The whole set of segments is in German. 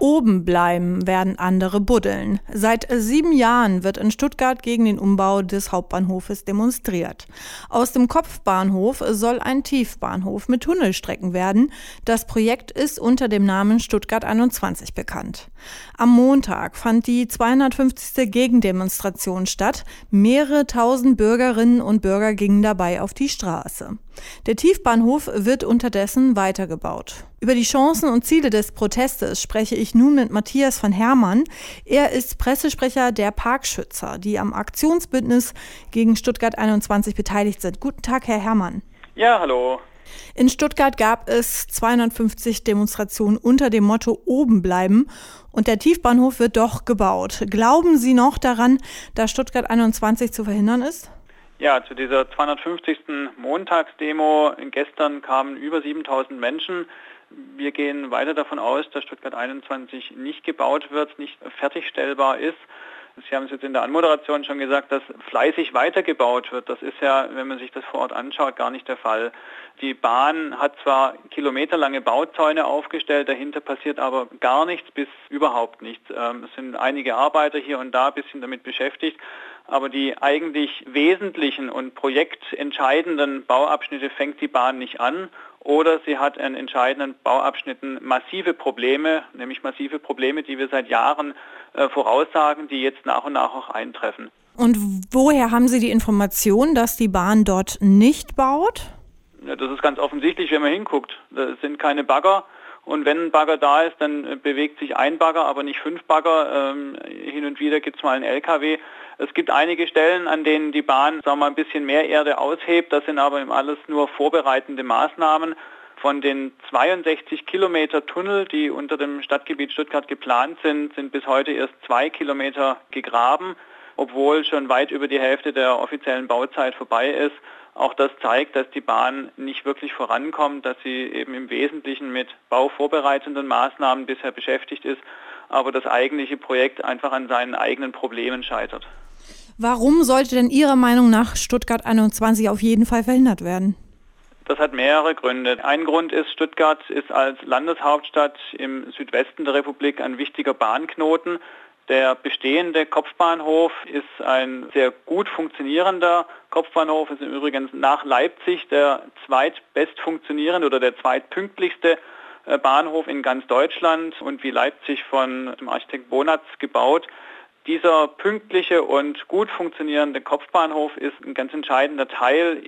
Oben bleiben werden andere buddeln. Seit sieben Jahren wird in Stuttgart gegen den Umbau des Hauptbahnhofes demonstriert. Aus dem Kopfbahnhof soll ein Tiefbahnhof mit Tunnelstrecken werden. Das Projekt ist unter dem Namen Stuttgart 21 bekannt. Am Montag fand die 250. Gegendemonstration statt. Mehrere tausend Bürgerinnen und Bürger gingen dabei auf die Straße. Der Tiefbahnhof wird unterdessen weitergebaut. Über die Chancen und Ziele des Protestes spreche ich nun mit Matthias von Herrmann. Er ist Pressesprecher der Parkschützer, die am Aktionsbündnis gegen Stuttgart 21 beteiligt sind. Guten Tag, Herr Herrmann. Ja, hallo. In Stuttgart gab es 250 Demonstrationen unter dem Motto Oben bleiben und der Tiefbahnhof wird doch gebaut. Glauben Sie noch daran, dass Stuttgart 21 zu verhindern ist? Ja, zu dieser 250. Montagsdemo gestern kamen über 7000 Menschen. Wir gehen weiter davon aus, dass Stuttgart 21 nicht gebaut wird, nicht fertigstellbar ist. Sie haben es jetzt in der Anmoderation schon gesagt, dass fleißig weitergebaut wird. Das ist ja, wenn man sich das vor Ort anschaut, gar nicht der Fall. Die Bahn hat zwar kilometerlange Bauzäune aufgestellt, dahinter passiert aber gar nichts bis überhaupt nichts. Ähm, es sind einige Arbeiter hier und da ein bisschen damit beschäftigt, aber die eigentlich wesentlichen und projektentscheidenden Bauabschnitte fängt die Bahn nicht an oder sie hat in entscheidenden Bauabschnitten massive Probleme, nämlich massive Probleme, die wir seit Jahren äh, voraussagen, die jetzt nach und nach auch eintreffen. Und woher haben Sie die Information, dass die Bahn dort nicht baut? Ja, das ist ganz offensichtlich, wenn man hinguckt. Das sind keine Bagger. Und wenn ein Bagger da ist, dann äh, bewegt sich ein Bagger, aber nicht fünf Bagger. Ähm, hin und wieder gibt es mal einen LKW. Es gibt einige Stellen, an denen die Bahn sagen wir, ein bisschen mehr Erde aushebt. Das sind aber alles nur vorbereitende Maßnahmen. Von den 62 Kilometer Tunnel, die unter dem Stadtgebiet Stuttgart geplant sind, sind bis heute erst zwei Kilometer gegraben, obwohl schon weit über die Hälfte der offiziellen Bauzeit vorbei ist. Auch das zeigt, dass die Bahn nicht wirklich vorankommt, dass sie eben im Wesentlichen mit bauvorbereitenden Maßnahmen bisher beschäftigt ist, aber das eigentliche Projekt einfach an seinen eigenen Problemen scheitert. Warum sollte denn Ihrer Meinung nach Stuttgart 21 auf jeden Fall verhindert werden? Das hat mehrere Gründe. Ein Grund ist, Stuttgart ist als Landeshauptstadt im Südwesten der Republik ein wichtiger Bahnknoten. Der bestehende Kopfbahnhof ist ein sehr gut funktionierender Kopfbahnhof, ist im Übrigen nach Leipzig der zweitbest funktionierende oder der zweitpünktlichste äh, Bahnhof in ganz Deutschland und wie Leipzig von dem Architekt Bonatz gebaut. Dieser pünktliche und gut funktionierende Kopfbahnhof ist ein ganz entscheidender Teil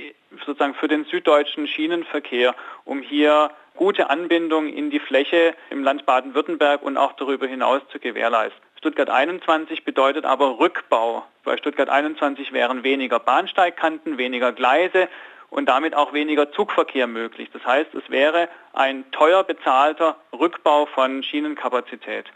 sozusagen für den süddeutschen Schienenverkehr, um hier gute Anbindung in die Fläche im Land Baden-Württemberg und auch darüber hinaus zu gewährleisten. Stuttgart 21 bedeutet aber Rückbau. Bei Stuttgart 21 wären weniger Bahnsteigkanten, weniger Gleise und damit auch weniger Zugverkehr möglich. Das heißt, es wäre ein teuer bezahlter Rückbau von Schienenkapazität.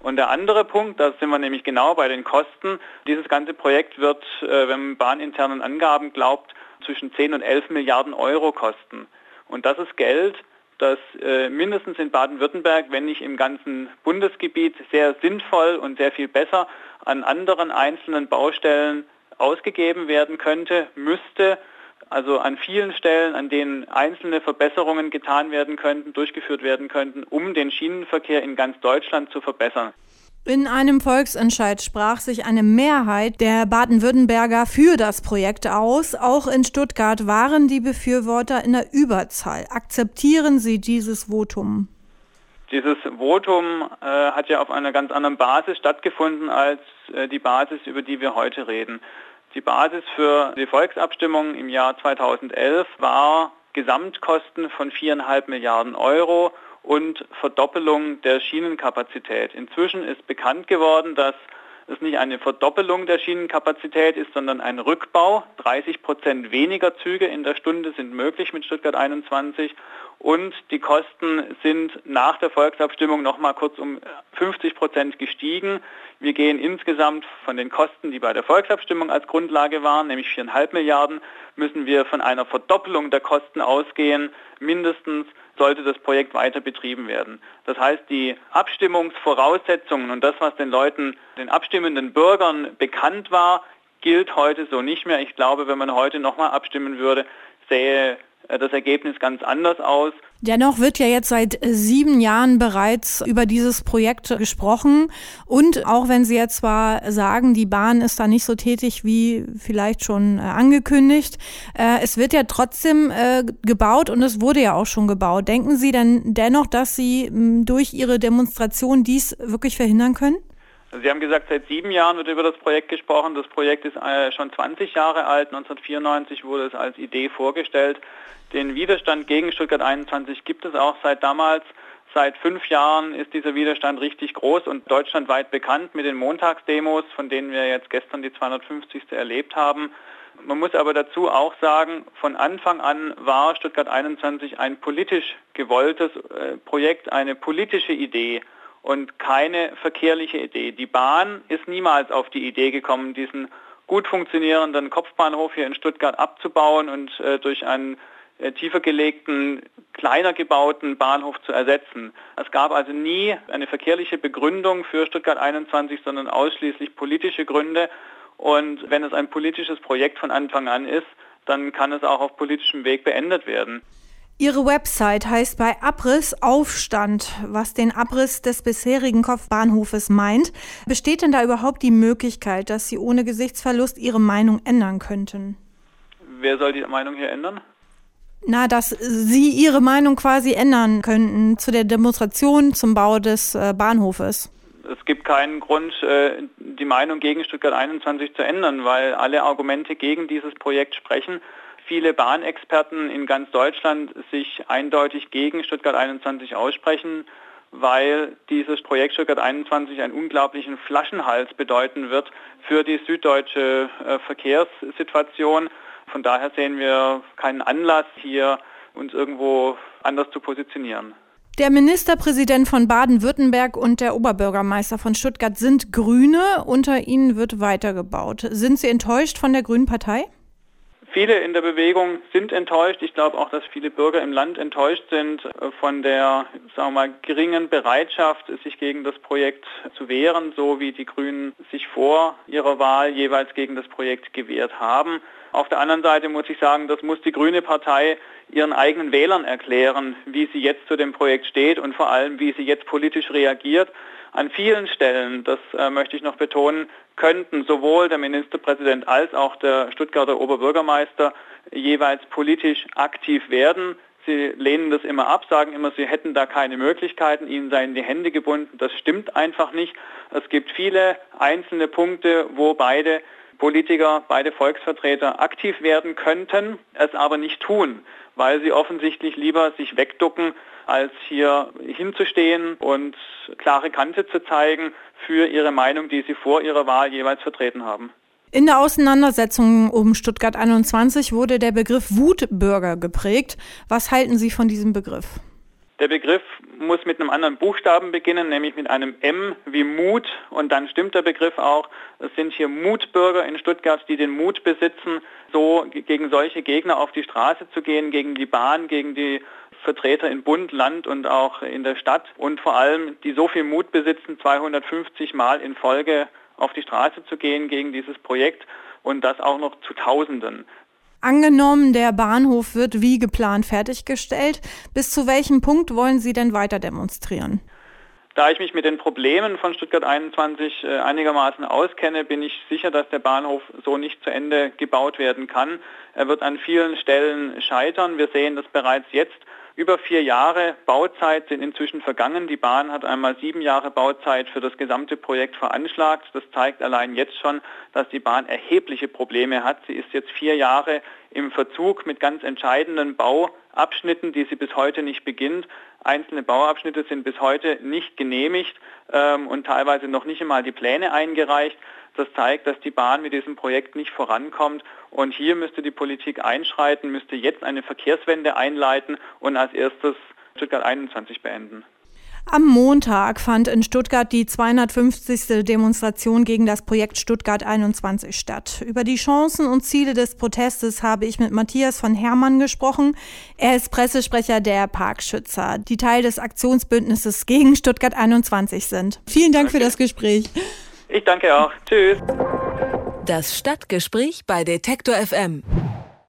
Und der andere Punkt, da sind wir nämlich genau bei den Kosten. Dieses ganze Projekt wird, äh, wenn man bahninternen Angaben glaubt, zwischen 10 und 11 Milliarden Euro kosten. Und das ist Geld, das äh, mindestens in Baden-Württemberg, wenn nicht im ganzen Bundesgebiet, sehr sinnvoll und sehr viel besser an anderen einzelnen Baustellen ausgegeben werden könnte, müsste also an vielen Stellen, an denen einzelne Verbesserungen getan werden könnten, durchgeführt werden könnten, um den Schienenverkehr in ganz Deutschland zu verbessern. In einem Volksentscheid sprach sich eine Mehrheit der Baden-Württemberger für das Projekt aus. Auch in Stuttgart waren die Befürworter in der Überzahl. Akzeptieren Sie dieses Votum? Dieses Votum äh, hat ja auf einer ganz anderen Basis stattgefunden als äh, die Basis, über die wir heute reden. Die Basis für die Volksabstimmung im Jahr 2011 war Gesamtkosten von viereinhalb Milliarden Euro und Verdoppelung der Schienenkapazität. Inzwischen ist bekannt geworden, dass es nicht eine Verdoppelung der Schienenkapazität ist, sondern ein Rückbau. 30 Prozent weniger Züge in der Stunde sind möglich mit Stuttgart 21 und die Kosten sind nach der Volksabstimmung noch mal kurz um 50 Prozent gestiegen. Wir gehen insgesamt von den Kosten, die bei der Volksabstimmung als Grundlage waren, nämlich 4,5 Milliarden, müssen wir von einer Verdoppelung der Kosten ausgehen. Mindestens sollte das Projekt weiter betrieben werden. Das heißt, die Abstimmungsvoraussetzungen und das, was den Leuten, den abstimmenden Bürgern bekannt war, gilt heute so nicht mehr. Ich glaube, wenn man heute nochmal abstimmen würde, sähe äh, das Ergebnis ganz anders aus. Dennoch wird ja jetzt seit sieben Jahren bereits über dieses Projekt gesprochen. Und auch wenn Sie jetzt zwar sagen, die Bahn ist da nicht so tätig wie vielleicht schon äh, angekündigt, äh, es wird ja trotzdem äh, gebaut und es wurde ja auch schon gebaut. Denken Sie denn dennoch, dass Sie durch Ihre Demonstration dies wirklich verhindern können? Sie haben gesagt, seit sieben Jahren wird über das Projekt gesprochen. Das Projekt ist äh, schon 20 Jahre alt. 1994 wurde es als Idee vorgestellt. Den Widerstand gegen Stuttgart 21 gibt es auch seit damals. Seit fünf Jahren ist dieser Widerstand richtig groß und deutschlandweit bekannt mit den Montagsdemos, von denen wir jetzt gestern die 250. erlebt haben. Man muss aber dazu auch sagen, von Anfang an war Stuttgart 21 ein politisch gewolltes äh, Projekt, eine politische Idee und keine verkehrliche Idee. Die Bahn ist niemals auf die Idee gekommen, diesen gut funktionierenden Kopfbahnhof hier in Stuttgart abzubauen und äh, durch einen äh, tiefer gelegten, kleiner gebauten Bahnhof zu ersetzen. Es gab also nie eine verkehrliche Begründung für Stuttgart 21, sondern ausschließlich politische Gründe. Und wenn es ein politisches Projekt von Anfang an ist, dann kann es auch auf politischem Weg beendet werden. Ihre Website heißt bei Abriss Aufstand, was den Abriss des bisherigen Kopfbahnhofes meint. Besteht denn da überhaupt die Möglichkeit, dass Sie ohne Gesichtsverlust Ihre Meinung ändern könnten? Wer soll die Meinung hier ändern? Na, dass Sie Ihre Meinung quasi ändern könnten zu der Demonstration zum Bau des äh, Bahnhofes. Es gibt keinen Grund, äh, die Meinung gegen Stuttgart 21 zu ändern, weil alle Argumente gegen dieses Projekt sprechen viele Bahnexperten in ganz Deutschland sich eindeutig gegen Stuttgart 21 aussprechen, weil dieses Projekt Stuttgart 21 einen unglaublichen Flaschenhals bedeuten wird für die süddeutsche äh, Verkehrssituation. Von daher sehen wir keinen Anlass hier, uns irgendwo anders zu positionieren. Der Ministerpräsident von Baden-Württemberg und der Oberbürgermeister von Stuttgart sind Grüne. Unter ihnen wird weitergebaut. Sind Sie enttäuscht von der Grünen Partei? Viele in der Bewegung sind enttäuscht. Ich glaube auch, dass viele Bürger im Land enttäuscht sind äh, von der sagen wir mal, geringen Bereitschaft, sich gegen das Projekt zu wehren, so wie die Grünen sich vor ihrer Wahl jeweils gegen das Projekt gewehrt haben. Auf der anderen Seite muss ich sagen, das muss die Grüne Partei ihren eigenen Wählern erklären, wie sie jetzt zu dem Projekt steht und vor allem, wie sie jetzt politisch reagiert. An vielen Stellen, das äh, möchte ich noch betonen, könnten sowohl der Ministerpräsident als auch der Stuttgarter Oberbürgermeister jeweils politisch aktiv werden. Sie lehnen das immer ab, sagen immer, sie hätten da keine Möglichkeiten, ihnen seien die Hände gebunden. Das stimmt einfach nicht. Es gibt viele einzelne Punkte, wo beide Politiker, beide Volksvertreter aktiv werden könnten, es aber nicht tun, weil sie offensichtlich lieber sich wegducken, als hier hinzustehen und klare Kante zu zeigen für ihre Meinung, die sie vor ihrer Wahl jeweils vertreten haben. In der Auseinandersetzung um Stuttgart 21 wurde der Begriff Wutbürger geprägt. Was halten Sie von diesem Begriff? Der Begriff muss mit einem anderen Buchstaben beginnen, nämlich mit einem M wie Mut. Und dann stimmt der Begriff auch. Es sind hier Mutbürger in Stuttgart, die den Mut besitzen, so gegen solche Gegner auf die Straße zu gehen, gegen die Bahn, gegen die Vertreter in Bund, Land und auch in der Stadt und vor allem, die so viel Mut besitzen, 250 Mal in Folge auf die Straße zu gehen gegen dieses Projekt und das auch noch zu Tausenden. Angenommen, der Bahnhof wird wie geplant fertiggestellt. Bis zu welchem Punkt wollen Sie denn weiter demonstrieren? Da ich mich mit den Problemen von Stuttgart 21 äh, einigermaßen auskenne, bin ich sicher, dass der Bahnhof so nicht zu Ende gebaut werden kann. Er wird an vielen Stellen scheitern. Wir sehen das bereits jetzt über vier Jahre Bauzeit sind inzwischen vergangen. Die Bahn hat einmal sieben Jahre Bauzeit für das gesamte Projekt veranschlagt. Das zeigt allein jetzt schon, dass die Bahn erhebliche Probleme hat. Sie ist jetzt vier Jahre im Verzug mit ganz entscheidenden Bauabschnitten, die sie bis heute nicht beginnt. Einzelne Bauabschnitte sind bis heute nicht genehmigt ähm, und teilweise noch nicht einmal die Pläne eingereicht. Das zeigt, dass die Bahn mit diesem Projekt nicht vorankommt. Und hier müsste die Politik einschreiten, müsste jetzt eine Verkehrswende einleiten und als erstes Stuttgart 21 beenden. Am Montag fand in Stuttgart die 250. Demonstration gegen das Projekt Stuttgart 21 statt. Über die Chancen und Ziele des Protestes habe ich mit Matthias von Hermann gesprochen. Er ist Pressesprecher der Parkschützer, die Teil des Aktionsbündnisses gegen Stuttgart 21 sind. Vielen Dank für das Gespräch. Ich danke auch. Tschüss. Das Stadtgespräch bei Detektor FM.